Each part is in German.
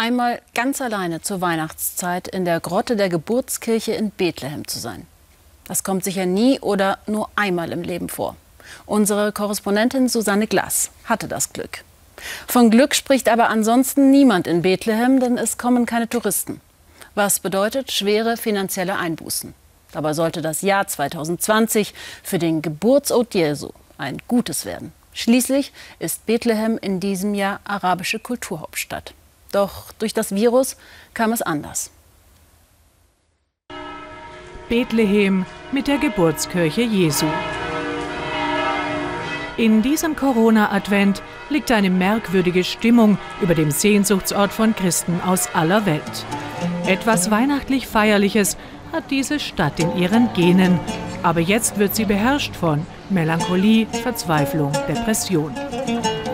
einmal ganz alleine zur Weihnachtszeit in der Grotte der Geburtskirche in Bethlehem zu sein. Das kommt sicher nie oder nur einmal im Leben vor. Unsere Korrespondentin Susanne Glass hatte das Glück. Von Glück spricht aber ansonsten niemand in Bethlehem, denn es kommen keine Touristen. Was bedeutet schwere finanzielle Einbußen. Dabei sollte das Jahr 2020 für den Geburtsort Jesu ein gutes werden. Schließlich ist Bethlehem in diesem Jahr arabische Kulturhauptstadt. Doch durch das Virus kam es anders. Bethlehem mit der Geburtskirche Jesu. In diesem Corona-Advent liegt eine merkwürdige Stimmung über dem Sehnsuchtsort von Christen aus aller Welt. Etwas weihnachtlich Feierliches hat diese Stadt in ihren Genen. Aber jetzt wird sie beherrscht von Melancholie, Verzweiflung, Depression.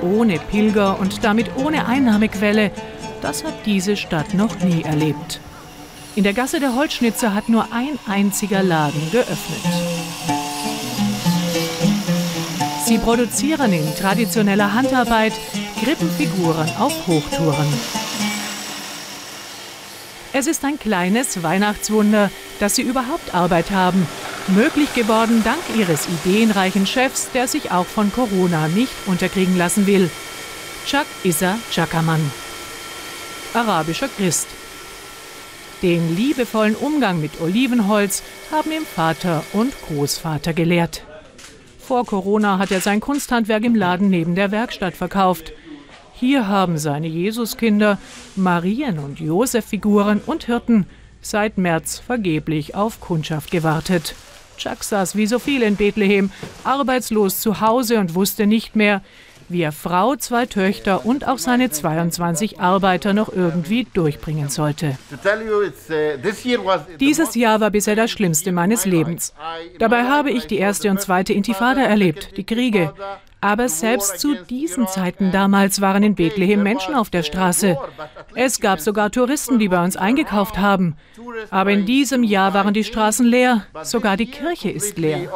Ohne Pilger und damit ohne Einnahmequelle, das hat diese Stadt noch nie erlebt. In der Gasse der Holzschnitzer hat nur ein einziger Laden geöffnet. Sie produzieren in traditioneller Handarbeit Krippenfiguren auf Hochtouren. Es ist ein kleines Weihnachtswunder, dass sie überhaupt Arbeit haben. Möglich geworden dank ihres ideenreichen Chefs, der sich auch von Corona nicht unterkriegen lassen will. Chuck Issa Chakaman. Arabischer Christ. Den liebevollen Umgang mit Olivenholz haben ihm Vater und Großvater gelehrt. Vor Corona hat er sein Kunsthandwerk im Laden neben der Werkstatt verkauft. Hier haben seine Jesuskinder, Marien- und Josef-Figuren und Hirten seit März vergeblich auf Kundschaft gewartet. Chuck saß wie so viele in Bethlehem, arbeitslos zu Hause und wusste nicht mehr, wie er Frau, zwei Töchter und auch seine 22 Arbeiter noch irgendwie durchbringen sollte. Dieses Jahr war bisher das schlimmste meines Lebens. Dabei habe ich die erste und zweite Intifada erlebt, die Kriege. Aber selbst zu diesen Zeiten damals waren in Bethlehem Menschen auf der Straße. Es gab sogar Touristen, die bei uns eingekauft haben. Aber in diesem Jahr waren die Straßen leer. Sogar die Kirche ist leer.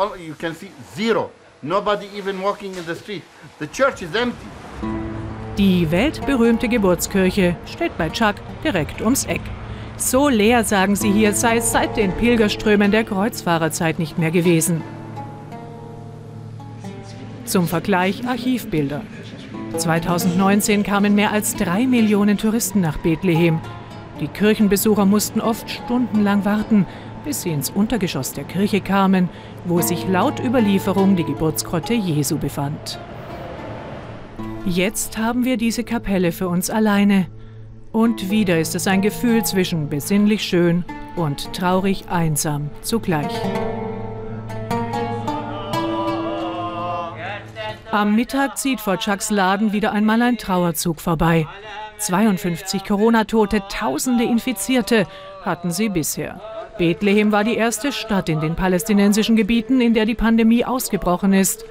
Die weltberühmte Geburtskirche steht bei Chuck direkt ums Eck. So leer, sagen sie hier, sei es seit den Pilgerströmen der Kreuzfahrerzeit nicht mehr gewesen. Zum Vergleich Archivbilder. 2019 kamen mehr als drei Millionen Touristen nach Bethlehem. Die Kirchenbesucher mussten oft stundenlang warten, bis sie ins Untergeschoss der Kirche kamen, wo sich laut Überlieferung die Geburtsgrotte Jesu befand. Jetzt haben wir diese Kapelle für uns alleine. Und wieder ist es ein Gefühl zwischen besinnlich schön und traurig einsam zugleich. Am Mittag zieht vor Chucks Laden wieder einmal ein Trauerzug vorbei. 52 Corona-Tote, tausende Infizierte hatten sie bisher. Bethlehem war die erste Stadt in den palästinensischen Gebieten, in der die Pandemie ausgebrochen ist.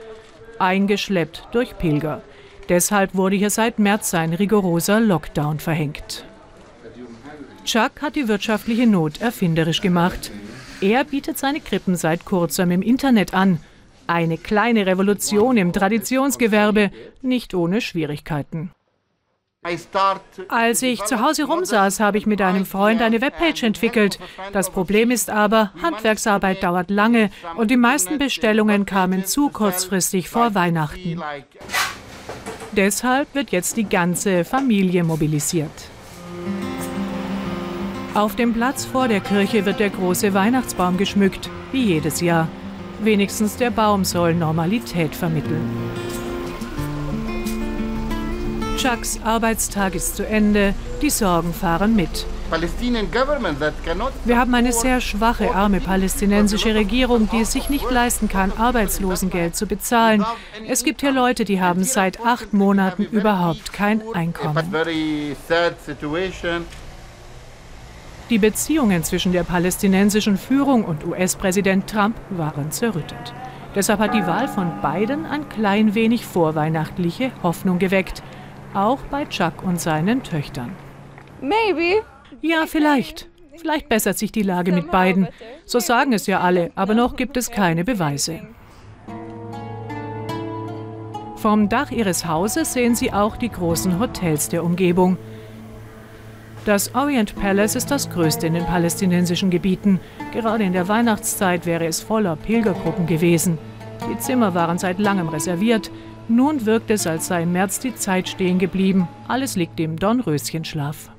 Eingeschleppt durch Pilger. Deshalb wurde hier seit März ein rigoroser Lockdown verhängt. Chuck hat die wirtschaftliche Not erfinderisch gemacht. Er bietet seine Krippen seit kurzem im Internet an. Eine kleine Revolution im Traditionsgewerbe, nicht ohne Schwierigkeiten. Als ich zu Hause rumsaß, habe ich mit einem Freund eine Webpage entwickelt. Das Problem ist aber, Handwerksarbeit dauert lange und die meisten Bestellungen kamen zu kurzfristig vor Weihnachten. Deshalb wird jetzt die ganze Familie mobilisiert. Auf dem Platz vor der Kirche wird der große Weihnachtsbaum geschmückt, wie jedes Jahr. Wenigstens der Baum soll Normalität vermitteln. Chucks Arbeitstag ist zu Ende, die Sorgen fahren mit. Wir haben eine sehr schwache, arme palästinensische Regierung, die es sich nicht leisten kann, Arbeitslosengeld zu bezahlen. Es gibt hier Leute, die haben seit acht Monaten überhaupt kein Einkommen. Die Beziehungen zwischen der palästinensischen Führung und US-Präsident Trump waren zerrüttet. Deshalb hat die Wahl von Biden ein klein wenig vorweihnachtliche Hoffnung geweckt. Auch bei Chuck und seinen Töchtern. Maybe. Ja, vielleicht. Vielleicht bessert sich die Lage mit beiden. So sagen es ja alle, aber noch gibt es keine Beweise. Vom Dach ihres Hauses sehen sie auch die großen Hotels der Umgebung. Das Orient Palace ist das größte in den palästinensischen Gebieten. Gerade in der Weihnachtszeit wäre es voller Pilgergruppen gewesen. Die Zimmer waren seit langem reserviert. Nun wirkt es, als sei im März die Zeit stehen geblieben. Alles liegt im Dornröschenschlaf.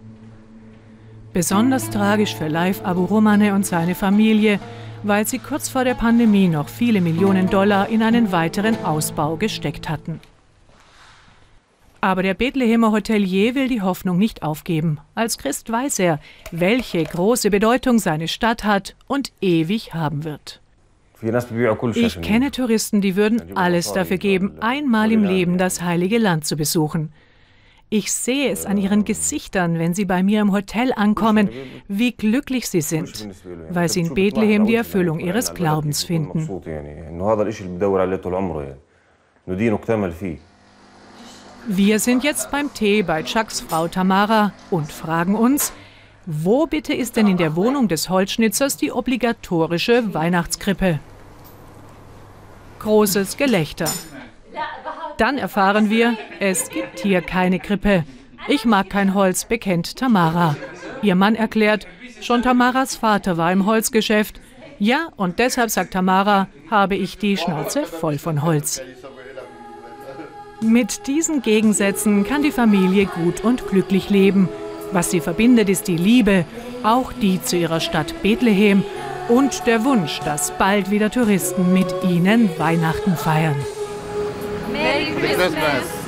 Besonders tragisch für Leif Abu Romane und seine Familie, weil sie kurz vor der Pandemie noch viele Millionen Dollar in einen weiteren Ausbau gesteckt hatten. Aber der Bethlehemer Hotelier will die Hoffnung nicht aufgeben. Als Christ weiß er, welche große Bedeutung seine Stadt hat und ewig haben wird. Ich kenne Touristen, die würden alles dafür geben, einmal im Leben das heilige Land zu besuchen. Ich sehe es an ihren Gesichtern, wenn sie bei mir im Hotel ankommen, wie glücklich sie sind, weil sie in Bethlehem die Erfüllung ihres Glaubens finden. Wir sind jetzt beim Tee bei Chucks Frau Tamara und fragen uns, wo bitte ist denn in der Wohnung des Holzschnitzers die obligatorische Weihnachtskrippe? Großes Gelächter. Dann erfahren wir, es gibt hier keine Krippe. Ich mag kein Holz, bekennt Tamara. Ihr Mann erklärt, schon Tamaras Vater war im Holzgeschäft. Ja, und deshalb, sagt Tamara, habe ich die Schnauze voll von Holz. Mit diesen Gegensätzen kann die Familie gut und glücklich leben. Was sie verbindet, ist die Liebe, auch die zu ihrer Stadt Bethlehem und der Wunsch, dass bald wieder Touristen mit ihnen Weihnachten feiern. Merry Christmas!